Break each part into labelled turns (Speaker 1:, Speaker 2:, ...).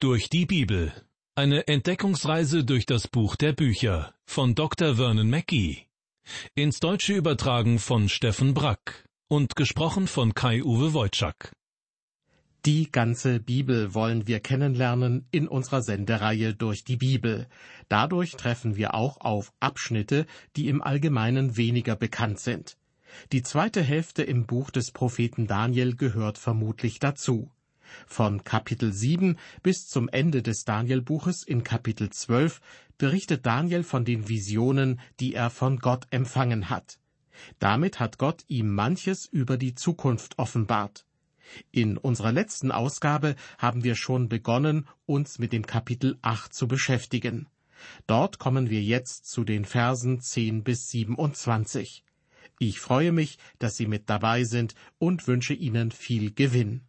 Speaker 1: Durch die Bibel. Eine Entdeckungsreise durch das Buch der Bücher von Dr. Vernon Mackey. Ins Deutsche übertragen von Steffen Brack und gesprochen von Kai-Uwe Wojczak.
Speaker 2: Die ganze Bibel wollen wir kennenlernen in unserer Sendereihe durch die Bibel. Dadurch treffen wir auch auf Abschnitte, die im Allgemeinen weniger bekannt sind. Die zweite Hälfte im Buch des Propheten Daniel gehört vermutlich dazu. Von Kapitel 7 bis zum Ende des Danielbuches in Kapitel 12 berichtet Daniel von den Visionen, die er von Gott empfangen hat. Damit hat Gott ihm manches über die Zukunft offenbart. In unserer letzten Ausgabe haben wir schon begonnen, uns mit dem Kapitel 8 zu beschäftigen. Dort kommen wir jetzt zu den Versen 10 bis 27. Ich freue mich, dass Sie mit dabei sind und wünsche Ihnen viel Gewinn.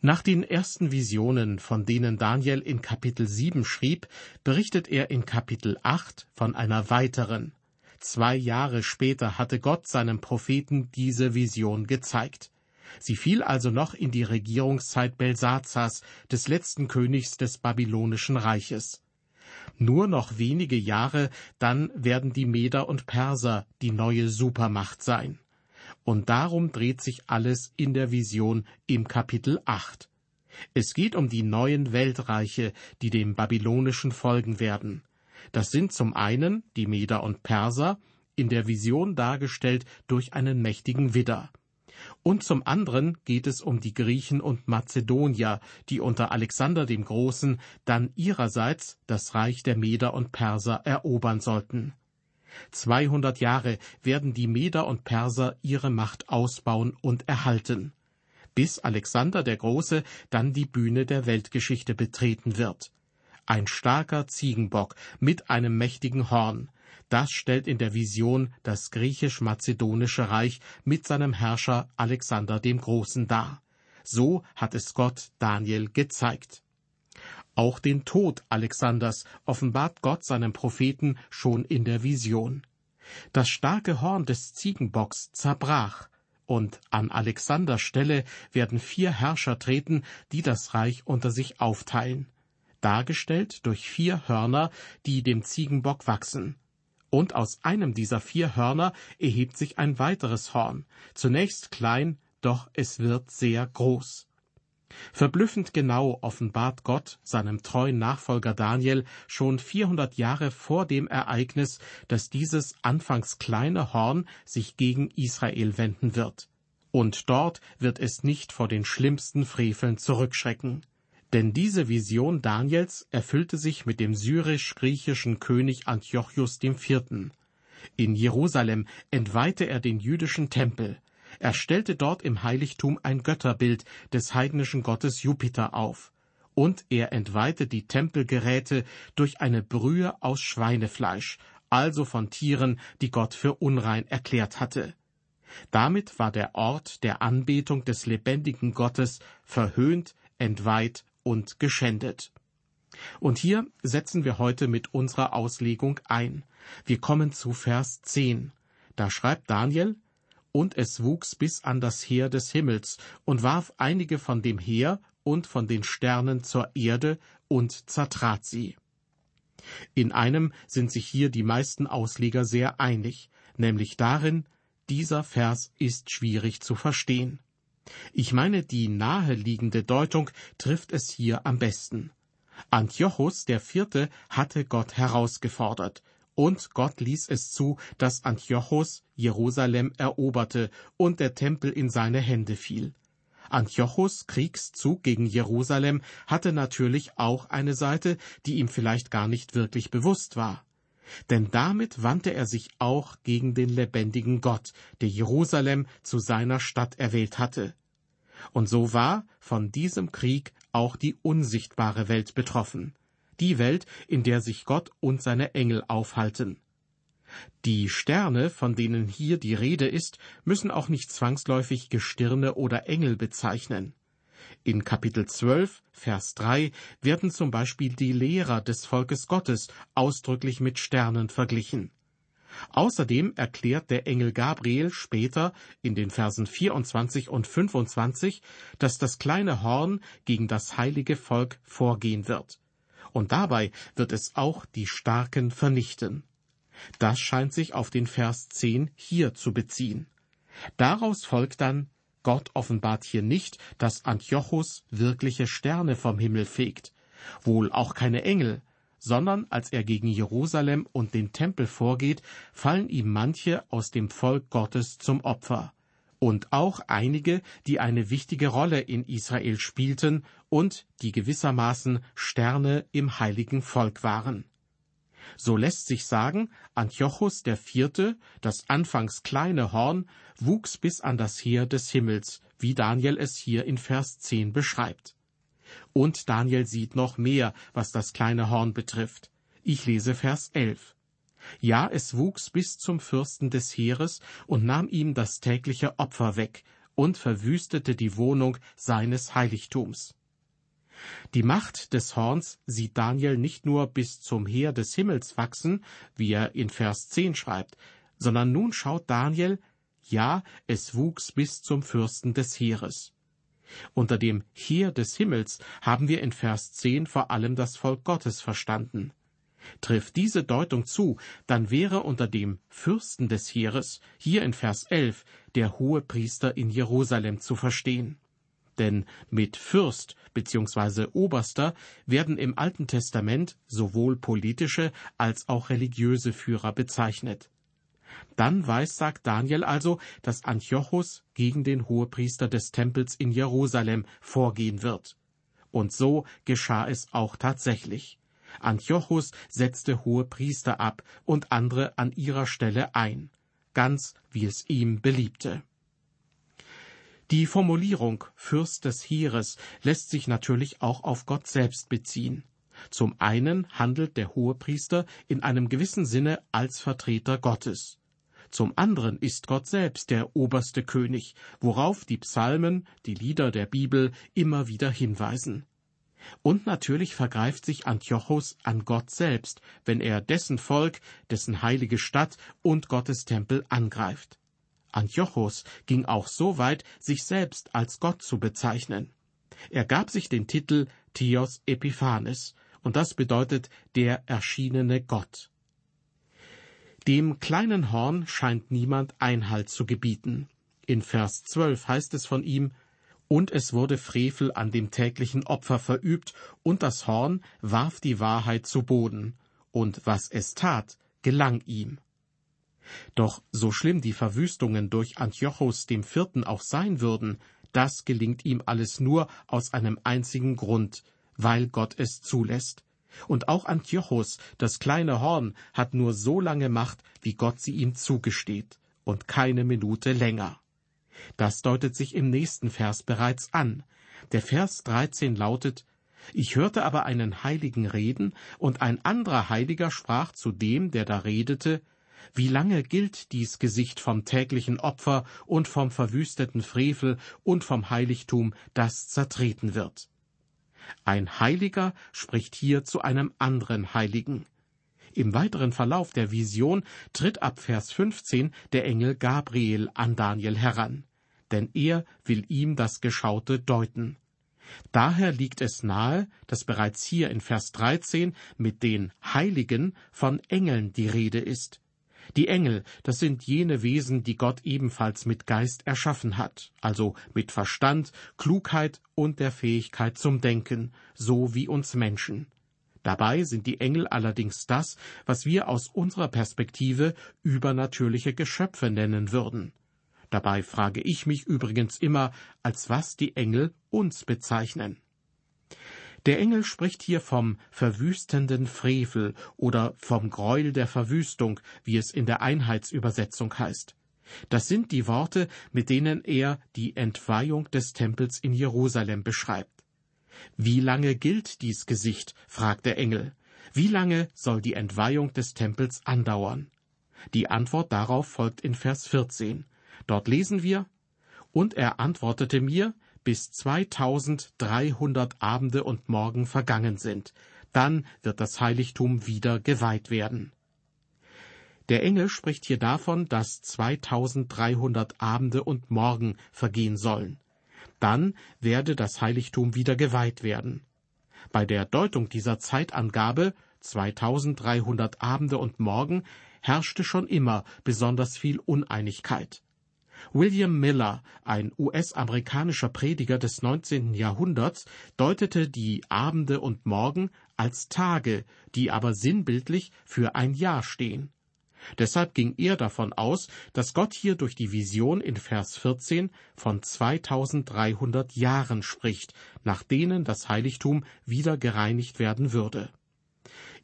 Speaker 2: Nach den ersten Visionen, von denen Daniel in Kapitel 7 schrieb, berichtet er in Kapitel 8 von einer weiteren. Zwei Jahre später hatte Gott seinem Propheten diese Vision gezeigt. Sie fiel also noch in die Regierungszeit Belsazars, des letzten Königs des babylonischen Reiches. Nur noch wenige Jahre, dann werden die Meder und Perser die neue Supermacht sein. Und darum dreht sich alles in der Vision im Kapitel 8. Es geht um die neuen Weltreiche, die dem babylonischen folgen werden. Das sind zum einen die Meder und Perser, in der Vision dargestellt durch einen mächtigen Widder. Und zum anderen geht es um die Griechen und Mazedonier, die unter Alexander dem Großen dann ihrerseits das Reich der Meder und Perser erobern sollten. 200 Jahre werden die Meder und Perser ihre Macht ausbauen und erhalten, bis Alexander der Große dann die Bühne der Weltgeschichte betreten wird. Ein starker Ziegenbock mit einem mächtigen Horn, das stellt in der Vision das griechisch-mazedonische Reich mit seinem Herrscher Alexander dem Großen dar. So hat es Gott Daniel gezeigt. Auch den Tod Alexanders offenbart Gott seinem Propheten schon in der Vision. Das starke Horn des Ziegenbocks zerbrach, und an Alexanders Stelle werden vier Herrscher treten, die das Reich unter sich aufteilen, dargestellt durch vier Hörner, die dem Ziegenbock wachsen. Und aus einem dieser vier Hörner erhebt sich ein weiteres Horn, zunächst klein, doch es wird sehr groß. Verblüffend genau offenbart Gott seinem treuen Nachfolger Daniel schon 400 Jahre vor dem Ereignis, dass dieses anfangs kleine Horn sich gegen Israel wenden wird. Und dort wird es nicht vor den schlimmsten Freveln zurückschrecken. Denn diese Vision Daniels erfüllte sich mit dem syrisch-griechischen König Antiochus IV. In Jerusalem entweihte er den jüdischen Tempel, er stellte dort im Heiligtum ein Götterbild des heidnischen Gottes Jupiter auf, und er entweihte die Tempelgeräte durch eine Brühe aus Schweinefleisch, also von Tieren, die Gott für unrein erklärt hatte. Damit war der Ort der Anbetung des lebendigen Gottes verhöhnt, entweiht und geschändet. Und hier setzen wir heute mit unserer Auslegung ein. Wir kommen zu Vers 10. Da schreibt Daniel, und es wuchs bis an das Heer des Himmels und warf einige von dem Heer und von den Sternen zur Erde und zertrat sie. In einem sind sich hier die meisten Ausleger sehr einig, nämlich darin, dieser Vers ist schwierig zu verstehen. Ich meine, die naheliegende Deutung trifft es hier am besten. Antiochus der Vierte hatte Gott herausgefordert, und Gott ließ es zu, dass Antiochus Jerusalem eroberte und der Tempel in seine Hände fiel. Antiochus Kriegszug gegen Jerusalem hatte natürlich auch eine Seite, die ihm vielleicht gar nicht wirklich bewusst war. Denn damit wandte er sich auch gegen den lebendigen Gott, der Jerusalem zu seiner Stadt erwählt hatte. Und so war von diesem Krieg auch die unsichtbare Welt betroffen die Welt, in der sich Gott und seine Engel aufhalten. Die Sterne, von denen hier die Rede ist, müssen auch nicht zwangsläufig Gestirne oder Engel bezeichnen. In Kapitel 12, Vers 3 werden zum Beispiel die Lehrer des Volkes Gottes ausdrücklich mit Sternen verglichen. Außerdem erklärt der Engel Gabriel später in den Versen 24 und 25, dass das kleine Horn gegen das heilige Volk vorgehen wird. Und dabei wird es auch die Starken vernichten. Das scheint sich auf den Vers 10 hier zu beziehen. Daraus folgt dann, Gott offenbart hier nicht, dass Antiochus wirkliche Sterne vom Himmel fegt, wohl auch keine Engel, sondern als er gegen Jerusalem und den Tempel vorgeht, fallen ihm manche aus dem Volk Gottes zum Opfer, und auch einige, die eine wichtige Rolle in Israel spielten und die gewissermaßen Sterne im heiligen Volk waren. So lässt sich sagen, Antiochus Vierte, das anfangs kleine Horn, wuchs bis an das Heer des Himmels, wie Daniel es hier in Vers 10 beschreibt. Und Daniel sieht noch mehr, was das kleine Horn betrifft. Ich lese Vers 11. Ja, es wuchs bis zum Fürsten des Heeres und nahm ihm das tägliche Opfer weg und verwüstete die Wohnung seines Heiligtums. Die Macht des Horns sieht Daniel nicht nur bis zum Heer des Himmels wachsen, wie er in Vers 10 schreibt, sondern nun schaut Daniel, ja, es wuchs bis zum Fürsten des Heeres. Unter dem Heer des Himmels haben wir in Vers 10 vor allem das Volk Gottes verstanden. Trifft diese Deutung zu, dann wäre unter dem Fürsten des Heeres hier in Vers 11 der hohe Priester in Jerusalem zu verstehen. Denn mit Fürst bzw. Oberster werden im Alten Testament sowohl politische als auch religiöse Führer bezeichnet. Dann weissagt Daniel also, dass Antiochus gegen den Hohepriester des Tempels in Jerusalem vorgehen wird. Und so geschah es auch tatsächlich. Antiochus setzte Hohepriester ab und andere an ihrer Stelle ein, ganz wie es ihm beliebte. Die Formulierung Fürst des Heeres lässt sich natürlich auch auf Gott selbst beziehen. Zum einen handelt der Hohepriester in einem gewissen Sinne als Vertreter Gottes. Zum anderen ist Gott selbst der oberste König, worauf die Psalmen, die Lieder der Bibel immer wieder hinweisen. Und natürlich vergreift sich Antiochus an Gott selbst, wenn er dessen Volk, dessen heilige Stadt und Gottes Tempel angreift. Antiochos ging auch so weit, sich selbst als Gott zu bezeichnen. Er gab sich den Titel Theos Epiphanes, und das bedeutet der erschienene Gott. Dem kleinen Horn scheint niemand Einhalt zu gebieten. In Vers 12 heißt es von ihm, und es wurde Frevel an dem täglichen Opfer verübt, und das Horn warf die Wahrheit zu Boden, und was es tat, gelang ihm. Doch so schlimm die Verwüstungen durch Antiochos dem Vierten auch sein würden, das gelingt ihm alles nur aus einem einzigen Grund, weil Gott es zulässt. Und auch Antiochos, das kleine Horn, hat nur so lange Macht, wie Gott sie ihm zugesteht, und keine Minute länger. Das deutet sich im nächsten Vers bereits an. Der Vers 13 lautet, Ich hörte aber einen Heiligen reden, und ein anderer Heiliger sprach zu dem, der da redete, wie lange gilt dies Gesicht vom täglichen Opfer und vom verwüsteten Frevel und vom Heiligtum, das zertreten wird? Ein Heiliger spricht hier zu einem anderen Heiligen. Im weiteren Verlauf der Vision tritt ab Vers 15 der Engel Gabriel an Daniel heran, denn er will ihm das Geschaute deuten. Daher liegt es nahe, dass bereits hier in Vers 13 mit den Heiligen von Engeln die Rede ist. Die Engel, das sind jene Wesen, die Gott ebenfalls mit Geist erschaffen hat, also mit Verstand, Klugheit und der Fähigkeit zum Denken, so wie uns Menschen. Dabei sind die Engel allerdings das, was wir aus unserer Perspektive übernatürliche Geschöpfe nennen würden. Dabei frage ich mich übrigens immer, als was die Engel uns bezeichnen. Der Engel spricht hier vom verwüstenden Frevel oder vom Greuel der Verwüstung, wie es in der Einheitsübersetzung heißt. Das sind die Worte, mit denen er die Entweihung des Tempels in Jerusalem beschreibt. Wie lange gilt dies Gesicht? fragt der Engel. Wie lange soll die Entweihung des Tempels andauern? Die Antwort darauf folgt in Vers 14. Dort lesen wir, Und er antwortete mir, bis 2300 Abende und Morgen vergangen sind. Dann wird das Heiligtum wieder geweiht werden. Der Engel spricht hier davon, dass 2300 Abende und Morgen vergehen sollen. Dann werde das Heiligtum wieder geweiht werden. Bei der Deutung dieser Zeitangabe 2300 Abende und Morgen herrschte schon immer besonders viel Uneinigkeit. William Miller, ein US-amerikanischer Prediger des 19. Jahrhunderts, deutete die Abende und Morgen als Tage, die aber sinnbildlich für ein Jahr stehen. Deshalb ging er davon aus, dass Gott hier durch die Vision in Vers 14 von 2300 Jahren spricht, nach denen das Heiligtum wieder gereinigt werden würde.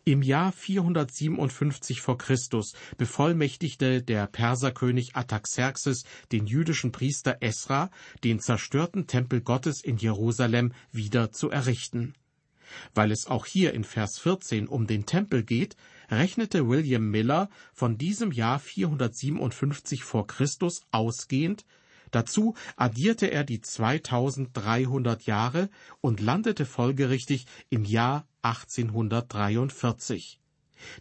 Speaker 2: Im Jahr 457 vor Christus bevollmächtigte der Perserkönig Ataxerxes den jüdischen Priester Esra, den zerstörten Tempel Gottes in Jerusalem wieder zu errichten. Weil es auch hier in Vers 14 um den Tempel geht, rechnete William Miller von diesem Jahr 457 vor Christus ausgehend Dazu addierte er die 2300 Jahre und landete folgerichtig im Jahr 1843.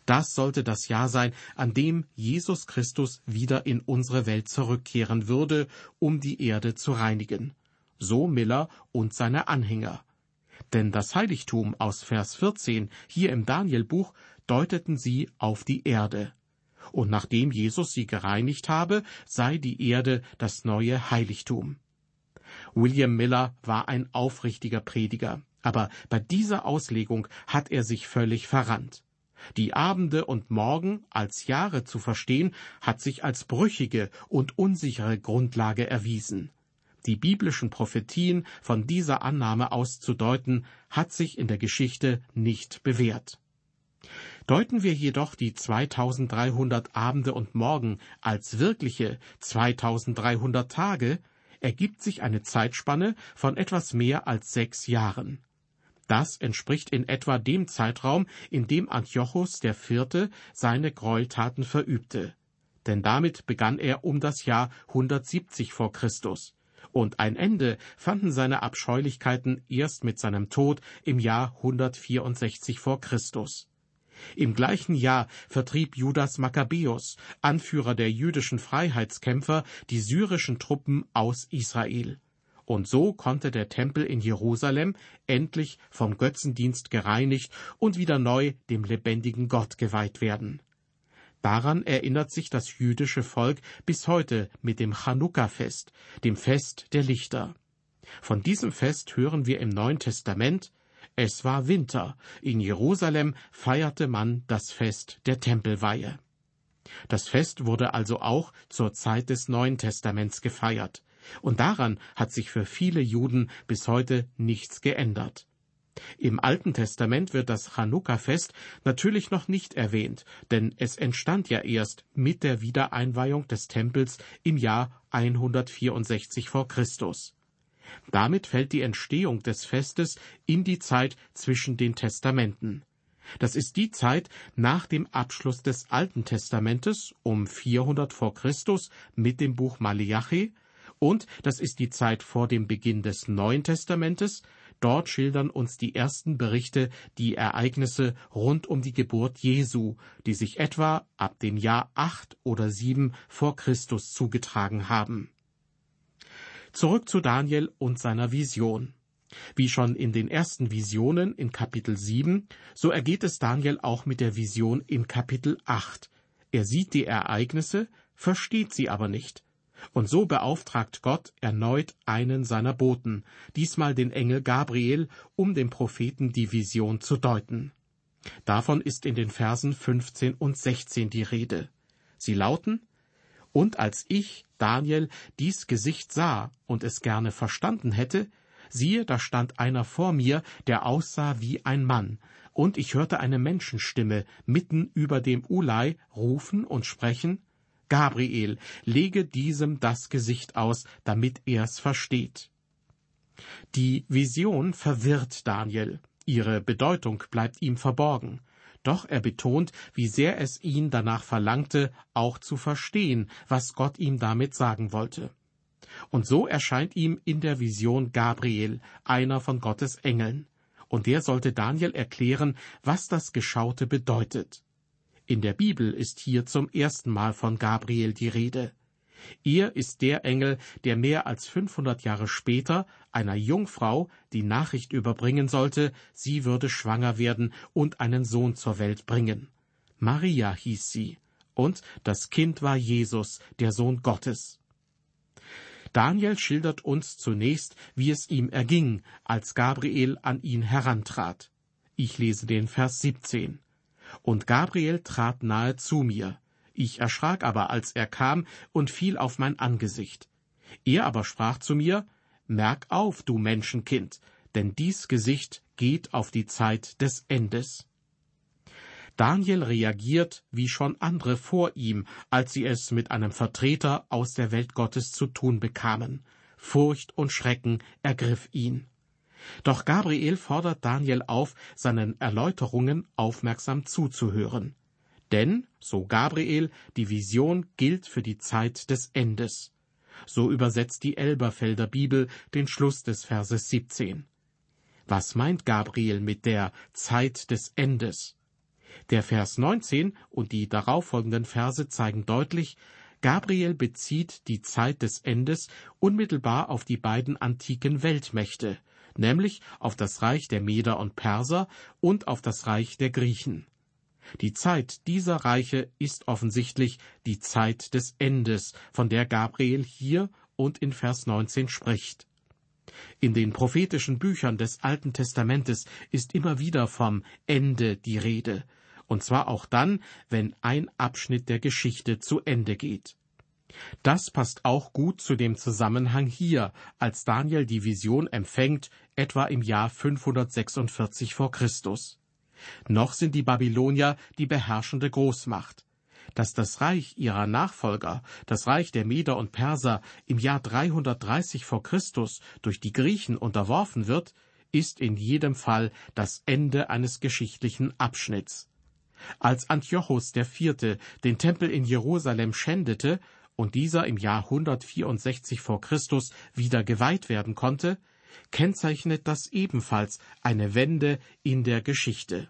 Speaker 2: Das sollte das Jahr sein, an dem Jesus Christus wieder in unsere Welt zurückkehren würde, um die Erde zu reinigen. So Miller und seine Anhänger. Denn das Heiligtum aus Vers 14 hier im Danielbuch deuteten sie auf die Erde und nachdem Jesus sie gereinigt habe, sei die Erde das neue Heiligtum. William Miller war ein aufrichtiger Prediger, aber bei dieser Auslegung hat er sich völlig verrannt. Die Abende und Morgen als Jahre zu verstehen, hat sich als brüchige und unsichere Grundlage erwiesen. Die biblischen Prophetien von dieser Annahme auszudeuten, hat sich in der Geschichte nicht bewährt. Deuten wir jedoch die 2300 Abende und Morgen als wirkliche 2300 Tage, ergibt sich eine Zeitspanne von etwas mehr als sechs Jahren. Das entspricht in etwa dem Zeitraum, in dem Antiochus Vierte seine Gräueltaten verübte. Denn damit begann er um das Jahr 170 vor Christus. Und ein Ende fanden seine Abscheulichkeiten erst mit seinem Tod im Jahr 164 vor Christus. Im gleichen Jahr vertrieb Judas Makkabäus, Anführer der jüdischen Freiheitskämpfer, die syrischen Truppen aus Israel. Und so konnte der Tempel in Jerusalem endlich vom Götzendienst gereinigt und wieder neu dem lebendigen Gott geweiht werden. Daran erinnert sich das jüdische Volk bis heute mit dem Chanukka-Fest, dem Fest der Lichter. Von diesem Fest hören wir im Neuen Testament es war Winter. In Jerusalem feierte man das Fest der Tempelweihe. Das Fest wurde also auch zur Zeit des Neuen Testaments gefeiert. Und daran hat sich für viele Juden bis heute nichts geändert. Im Alten Testament wird das Chanukka-Fest natürlich noch nicht erwähnt, denn es entstand ja erst mit der Wiedereinweihung des Tempels im Jahr 164 vor Christus. Damit fällt die Entstehung des Festes in die Zeit zwischen den Testamenten. Das ist die Zeit nach dem Abschluss des Alten Testamentes um 400 vor Christus mit dem Buch Maleachi und das ist die Zeit vor dem Beginn des Neuen Testamentes. Dort schildern uns die ersten Berichte die Ereignisse rund um die Geburt Jesu, die sich etwa ab dem Jahr acht oder sieben vor Christus zugetragen haben. Zurück zu Daniel und seiner Vision. Wie schon in den ersten Visionen in Kapitel 7, so ergeht es Daniel auch mit der Vision in Kapitel 8. Er sieht die Ereignisse, versteht sie aber nicht. Und so beauftragt Gott erneut einen seiner Boten, diesmal den Engel Gabriel, um dem Propheten die Vision zu deuten. Davon ist in den Versen 15 und 16 die Rede. Sie lauten, und als ich, Daniel, dies Gesicht sah und es gerne verstanden hätte, siehe, da stand einer vor mir, der aussah wie ein Mann, und ich hörte eine Menschenstimme mitten über dem Ulai rufen und sprechen, Gabriel, lege diesem das Gesicht aus, damit er's versteht. Die Vision verwirrt Daniel, ihre Bedeutung bleibt ihm verborgen, doch er betont, wie sehr es ihn danach verlangte, auch zu verstehen, was Gott ihm damit sagen wollte. Und so erscheint ihm in der Vision Gabriel, einer von Gottes Engeln. Und der sollte Daniel erklären, was das Geschaute bedeutet. In der Bibel ist hier zum ersten Mal von Gabriel die Rede. Er ist der Engel, der mehr als 500 Jahre später einer Jungfrau die Nachricht überbringen sollte, sie würde schwanger werden und einen Sohn zur Welt bringen. Maria hieß sie, und das Kind war Jesus, der Sohn Gottes. Daniel schildert uns zunächst, wie es ihm erging, als Gabriel an ihn herantrat. Ich lese den Vers 17. Und Gabriel trat nahe zu mir. Ich erschrak aber, als er kam, und fiel auf mein Angesicht. Er aber sprach zu mir, Merk auf, du Menschenkind, denn dies Gesicht geht auf die Zeit des Endes. Daniel reagiert wie schon andere vor ihm, als sie es mit einem Vertreter aus der Welt Gottes zu tun bekamen. Furcht und Schrecken ergriff ihn. Doch Gabriel fordert Daniel auf, seinen Erläuterungen aufmerksam zuzuhören. Denn, so Gabriel, die Vision gilt für die Zeit des Endes. So übersetzt die Elberfelder Bibel den Schluss des Verses 17. Was meint Gabriel mit der Zeit des Endes? Der Vers 19 und die darauffolgenden Verse zeigen deutlich, Gabriel bezieht die Zeit des Endes unmittelbar auf die beiden antiken Weltmächte, nämlich auf das Reich der Meder und Perser und auf das Reich der Griechen. Die Zeit dieser Reiche ist offensichtlich die Zeit des Endes, von der Gabriel hier und in Vers 19 spricht. In den prophetischen Büchern des Alten Testamentes ist immer wieder vom Ende die Rede, und zwar auch dann, wenn ein Abschnitt der Geschichte zu Ende geht. Das passt auch gut zu dem Zusammenhang hier, als Daniel die Vision empfängt, etwa im Jahr 546 vor Christus. Noch sind die Babylonier die beherrschende Großmacht. Dass das Reich ihrer Nachfolger, das Reich der Meder und Perser, im Jahr 330 vor Christus durch die Griechen unterworfen wird, ist in jedem Fall das Ende eines geschichtlichen Abschnitts. Als Antiochus IV. den Tempel in Jerusalem schändete und dieser im Jahr 164 vor Christus wieder geweiht werden konnte, kennzeichnet das ebenfalls eine Wende in der Geschichte.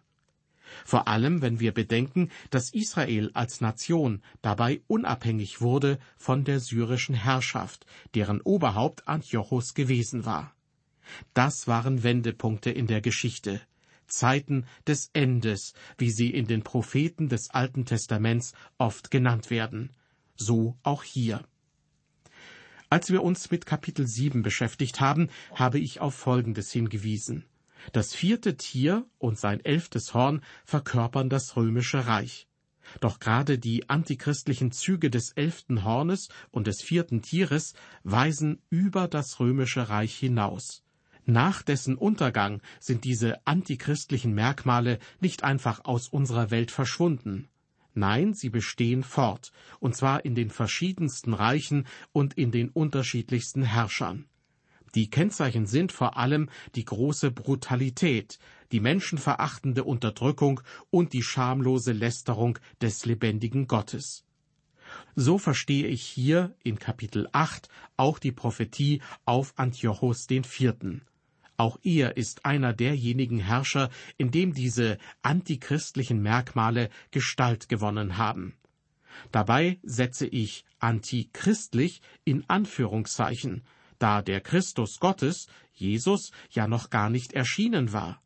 Speaker 2: Vor allem, wenn wir bedenken, dass Israel als Nation dabei unabhängig wurde von der syrischen Herrschaft, deren Oberhaupt Antiochus gewesen war. Das waren Wendepunkte in der Geschichte, Zeiten des Endes, wie sie in den Propheten des Alten Testaments oft genannt werden. So auch hier. Als wir uns mit Kapitel 7 beschäftigt haben, habe ich auf Folgendes hingewiesen. Das vierte Tier und sein elftes Horn verkörpern das römische Reich. Doch gerade die antichristlichen Züge des elften Hornes und des vierten Tieres weisen über das römische Reich hinaus. Nach dessen Untergang sind diese antichristlichen Merkmale nicht einfach aus unserer Welt verschwunden. Nein, sie bestehen fort, und zwar in den verschiedensten Reichen und in den unterschiedlichsten Herrschern. Die Kennzeichen sind vor allem die große Brutalität, die menschenverachtende Unterdrückung und die schamlose Lästerung des lebendigen Gottes. So verstehe ich hier in Kapitel 8 auch die Prophetie auf Antiochus IV. Auch er ist einer derjenigen Herrscher, in dem diese antichristlichen Merkmale Gestalt gewonnen haben. Dabei setze ich antichristlich in Anführungszeichen, da der Christus Gottes, Jesus, ja noch gar nicht erschienen war.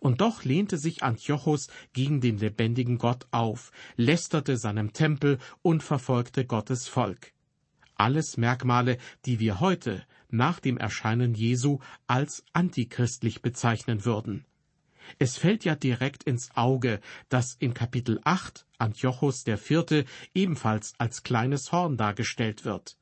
Speaker 2: Und doch lehnte sich Antiochus gegen den lebendigen Gott auf, lästerte seinem Tempel und verfolgte Gottes Volk. Alles Merkmale, die wir heute nach dem Erscheinen Jesu als antichristlich bezeichnen würden. Es fällt ja direkt ins Auge, dass in Kapitel 8 Antiochus IV. ebenfalls als kleines Horn dargestellt wird.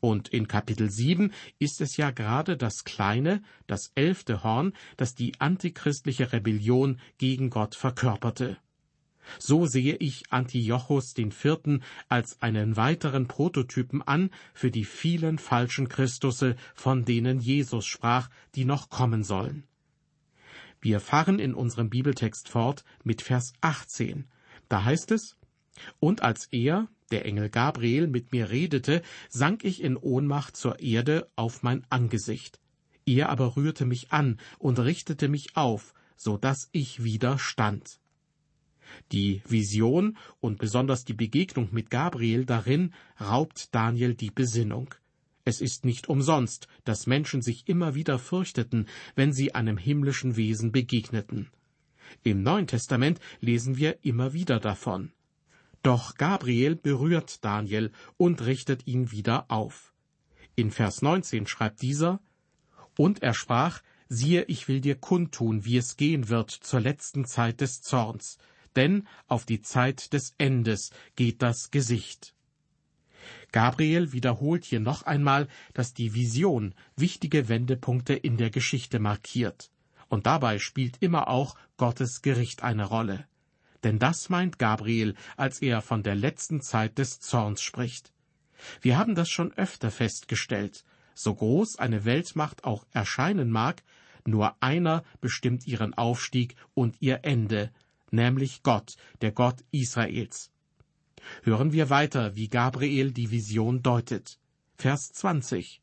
Speaker 2: Und in Kapitel 7 ist es ja gerade das kleine, das elfte Horn, das die antichristliche Rebellion gegen Gott verkörperte. So sehe ich Antiochus den Vierten als einen weiteren Prototypen an für die vielen falschen Christusse, von denen Jesus sprach, die noch kommen sollen. Wir fahren in unserem Bibeltext fort mit Vers 18. Da heißt es, Und als er, der Engel Gabriel, mit mir redete, sank ich in Ohnmacht zur Erde auf mein Angesicht. Er aber rührte mich an und richtete mich auf, so dass ich wieder stand. Die Vision und besonders die Begegnung mit Gabriel darin raubt Daniel die Besinnung. Es ist nicht umsonst, dass Menschen sich immer wieder fürchteten, wenn sie einem himmlischen Wesen begegneten. Im Neuen Testament lesen wir immer wieder davon. Doch Gabriel berührt Daniel und richtet ihn wieder auf. In Vers 19 schreibt dieser, Und er sprach, siehe, ich will dir kundtun, wie es gehen wird zur letzten Zeit des Zorns, denn auf die Zeit des Endes geht das Gesicht. Gabriel wiederholt hier noch einmal, dass die Vision wichtige Wendepunkte in der Geschichte markiert. Und dabei spielt immer auch Gottes Gericht eine Rolle. Denn das meint Gabriel, als er von der letzten Zeit des Zorns spricht. Wir haben das schon öfter festgestellt. So groß eine Weltmacht auch erscheinen mag, nur einer bestimmt ihren Aufstieg und ihr Ende, nämlich Gott, der Gott Israels. Hören wir weiter, wie Gabriel die Vision deutet. Vers 20.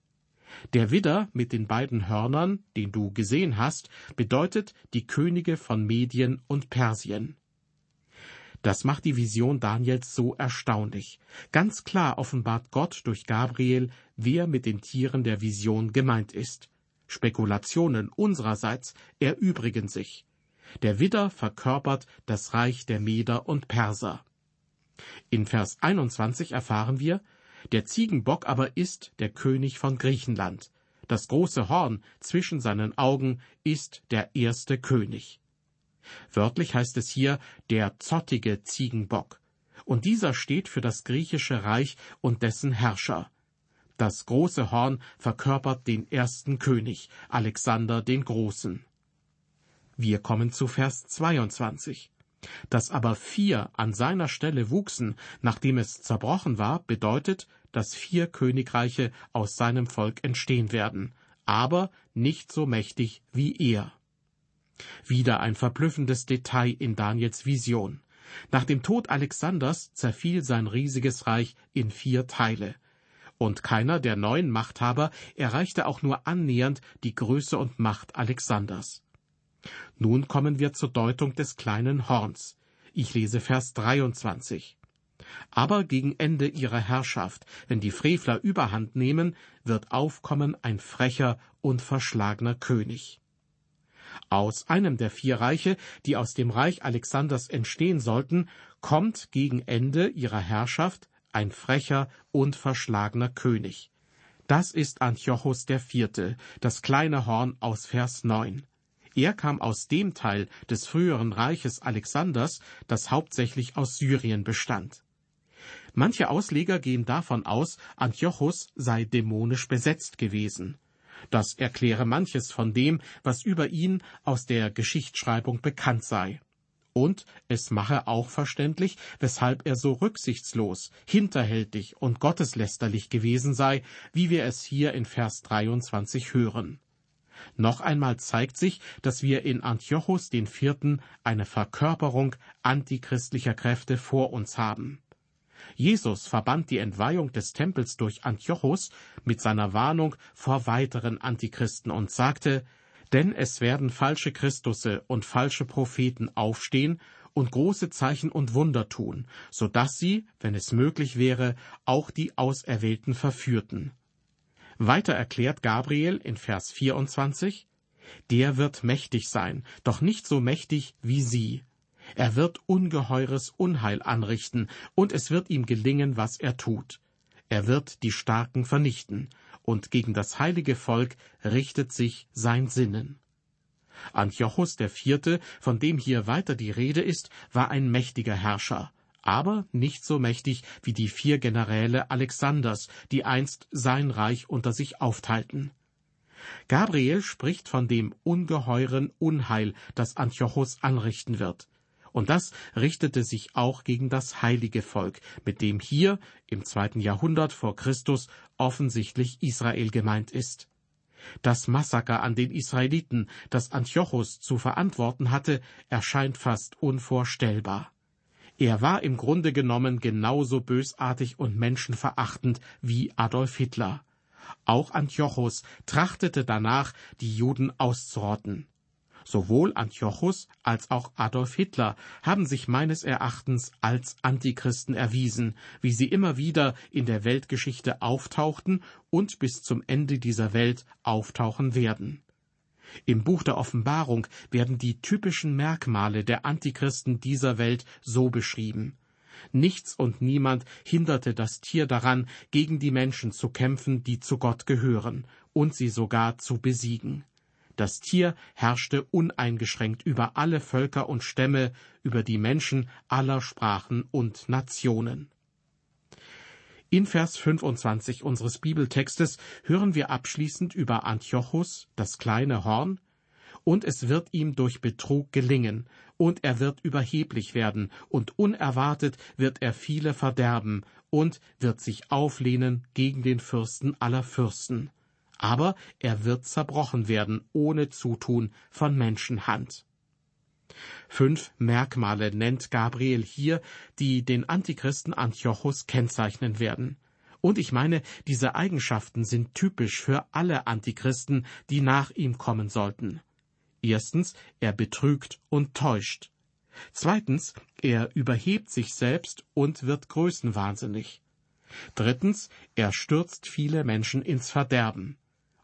Speaker 2: Der Widder mit den beiden Hörnern, den du gesehen hast, bedeutet die Könige von Medien und Persien. Das macht die Vision Daniels so erstaunlich. Ganz klar offenbart Gott durch Gabriel, wer mit den Tieren der Vision gemeint ist. Spekulationen unsererseits erübrigen sich. Der Widder verkörpert das Reich der Meder und Perser. In Vers 21 erfahren wir, der Ziegenbock aber ist der König von Griechenland. Das große Horn zwischen seinen Augen ist der erste König. Wörtlich heißt es hier der zottige Ziegenbock. Und dieser steht für das griechische Reich und dessen Herrscher. Das große Horn verkörpert den ersten König, Alexander den Großen. Wir kommen zu Vers 22. Dass aber vier an seiner Stelle wuchsen, nachdem es zerbrochen war, bedeutet, dass vier Königreiche aus seinem Volk entstehen werden, aber nicht so mächtig wie er. Wieder ein verblüffendes Detail in Daniels Vision. Nach dem Tod Alexanders zerfiel sein riesiges Reich in vier Teile. Und keiner der neuen Machthaber erreichte auch nur annähernd die Größe und Macht Alexanders. Nun kommen wir zur Deutung des kleinen Horns. Ich lese Vers 23. Aber gegen Ende ihrer Herrschaft, wenn die Frevler überhand nehmen, wird aufkommen ein frecher und verschlagener König. Aus einem der vier Reiche, die aus dem Reich Alexanders entstehen sollten, kommt gegen Ende ihrer Herrschaft ein frecher und verschlagener König. Das ist Antiochus Vierte, das kleine Horn aus Vers 9. Er kam aus dem Teil des früheren Reiches Alexanders, das hauptsächlich aus Syrien bestand. Manche Ausleger gehen davon aus, Antiochus sei dämonisch besetzt gewesen. Das erkläre manches von dem, was über ihn aus der Geschichtsschreibung bekannt sei. Und es mache auch verständlich, weshalb er so rücksichtslos, hinterhältig und gotteslästerlich gewesen sei, wie wir es hier in Vers 23 hören. Noch einmal zeigt sich, dass wir in Antiochus den Vierten eine Verkörperung antichristlicher Kräfte vor uns haben. Jesus verband die Entweihung des Tempels durch Antiochus mit seiner Warnung vor weiteren Antichristen und sagte, denn es werden falsche Christusse und falsche Propheten aufstehen und große Zeichen und Wunder tun, so dass sie, wenn es möglich wäre, auch die Auserwählten verführten. Weiter erklärt Gabriel in Vers 24, der wird mächtig sein, doch nicht so mächtig wie sie. Er wird ungeheures Unheil anrichten, und es wird ihm gelingen, was er tut. Er wird die Starken vernichten, und gegen das heilige Volk richtet sich sein Sinnen. Antiochus der Vierte, von dem hier weiter die Rede ist, war ein mächtiger Herrscher, aber nicht so mächtig wie die vier Generäle Alexanders, die einst sein Reich unter sich aufteilten. Gabriel spricht von dem ungeheuren Unheil, das Antiochus anrichten wird. Und das richtete sich auch gegen das heilige Volk, mit dem hier im zweiten Jahrhundert vor Christus offensichtlich Israel gemeint ist. Das Massaker an den Israeliten, das Antiochus zu verantworten hatte, erscheint fast unvorstellbar. Er war im Grunde genommen genauso bösartig und menschenverachtend wie Adolf Hitler. Auch Antiochus trachtete danach, die Juden auszurotten. Sowohl Antiochus als auch Adolf Hitler haben sich meines Erachtens als Antichristen erwiesen, wie sie immer wieder in der Weltgeschichte auftauchten und bis zum Ende dieser Welt auftauchen werden. Im Buch der Offenbarung werden die typischen Merkmale der Antichristen dieser Welt so beschrieben. Nichts und niemand hinderte das Tier daran, gegen die Menschen zu kämpfen, die zu Gott gehören, und sie sogar zu besiegen. Das Tier herrschte uneingeschränkt über alle Völker und Stämme, über die Menschen aller Sprachen und Nationen. In Vers 25 unseres Bibeltextes hören wir abschließend über Antiochus, das kleine Horn, und es wird ihm durch Betrug gelingen, und er wird überheblich werden, und unerwartet wird er viele verderben, und wird sich auflehnen gegen den Fürsten aller Fürsten aber er wird zerbrochen werden ohne Zutun von Menschenhand. Fünf Merkmale nennt Gabriel hier, die den Antichristen Antiochus kennzeichnen werden. Und ich meine, diese Eigenschaften sind typisch für alle Antichristen, die nach ihm kommen sollten. Erstens, er betrügt und täuscht. Zweitens, er überhebt sich selbst und wird größenwahnsinnig. Drittens, er stürzt viele Menschen ins Verderben.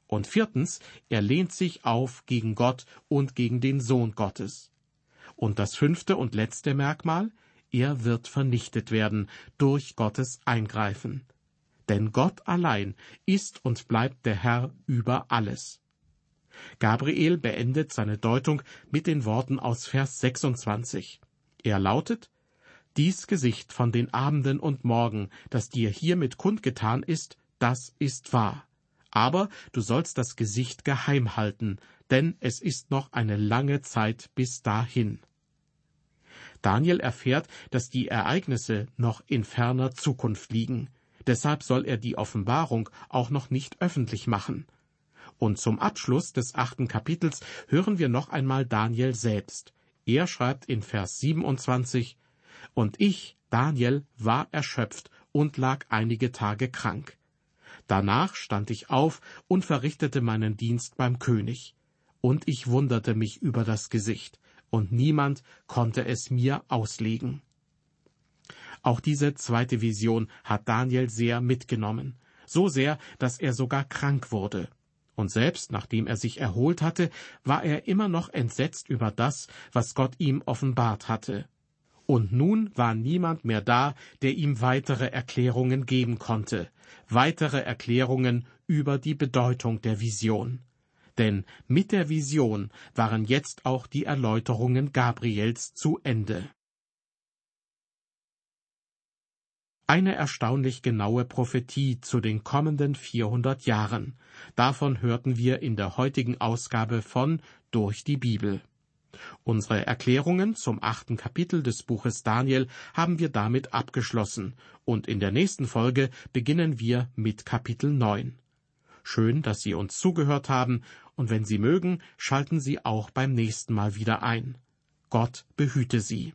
Speaker 2: Und viertens, er lehnt sich auf gegen Gott und gegen den Sohn Gottes. Und das fünfte und letzte Merkmal, er wird vernichtet werden durch Gottes Eingreifen. Denn Gott allein ist und bleibt der Herr über alles. Gabriel beendet seine Deutung mit den Worten aus Vers 26. Er lautet, Dies Gesicht von den Abenden und Morgen, das dir hiermit kundgetan ist, das ist wahr. Aber du sollst das Gesicht geheim halten, denn es ist noch eine lange Zeit bis dahin. Daniel erfährt, dass die Ereignisse noch in ferner Zukunft liegen. Deshalb soll er die Offenbarung auch noch nicht öffentlich machen. Und zum Abschluss des achten Kapitels hören wir noch einmal Daniel selbst. Er schreibt in Vers 27, Und ich, Daniel, war erschöpft und lag einige Tage krank. Danach stand ich auf und verrichtete meinen Dienst beim König. Und ich wunderte mich über das Gesicht, und niemand konnte es mir auslegen. Auch diese zweite Vision hat Daniel sehr mitgenommen, so sehr, dass er sogar krank wurde. Und selbst nachdem er sich erholt hatte, war er immer noch entsetzt über das, was Gott ihm offenbart hatte. Und nun war niemand mehr da, der ihm weitere Erklärungen geben konnte, weitere Erklärungen über die Bedeutung der Vision. Denn mit der Vision waren jetzt auch die Erläuterungen Gabriels zu Ende. Eine erstaunlich genaue Prophetie zu den kommenden 400 Jahren. Davon hörten wir in der heutigen Ausgabe von Durch die Bibel. Unsere Erklärungen zum achten Kapitel des Buches Daniel haben wir damit abgeschlossen, und in der nächsten Folge beginnen wir mit Kapitel 9. Schön, dass Sie uns zugehört haben, und wenn Sie mögen, schalten Sie auch beim nächsten Mal wieder ein. Gott behüte Sie.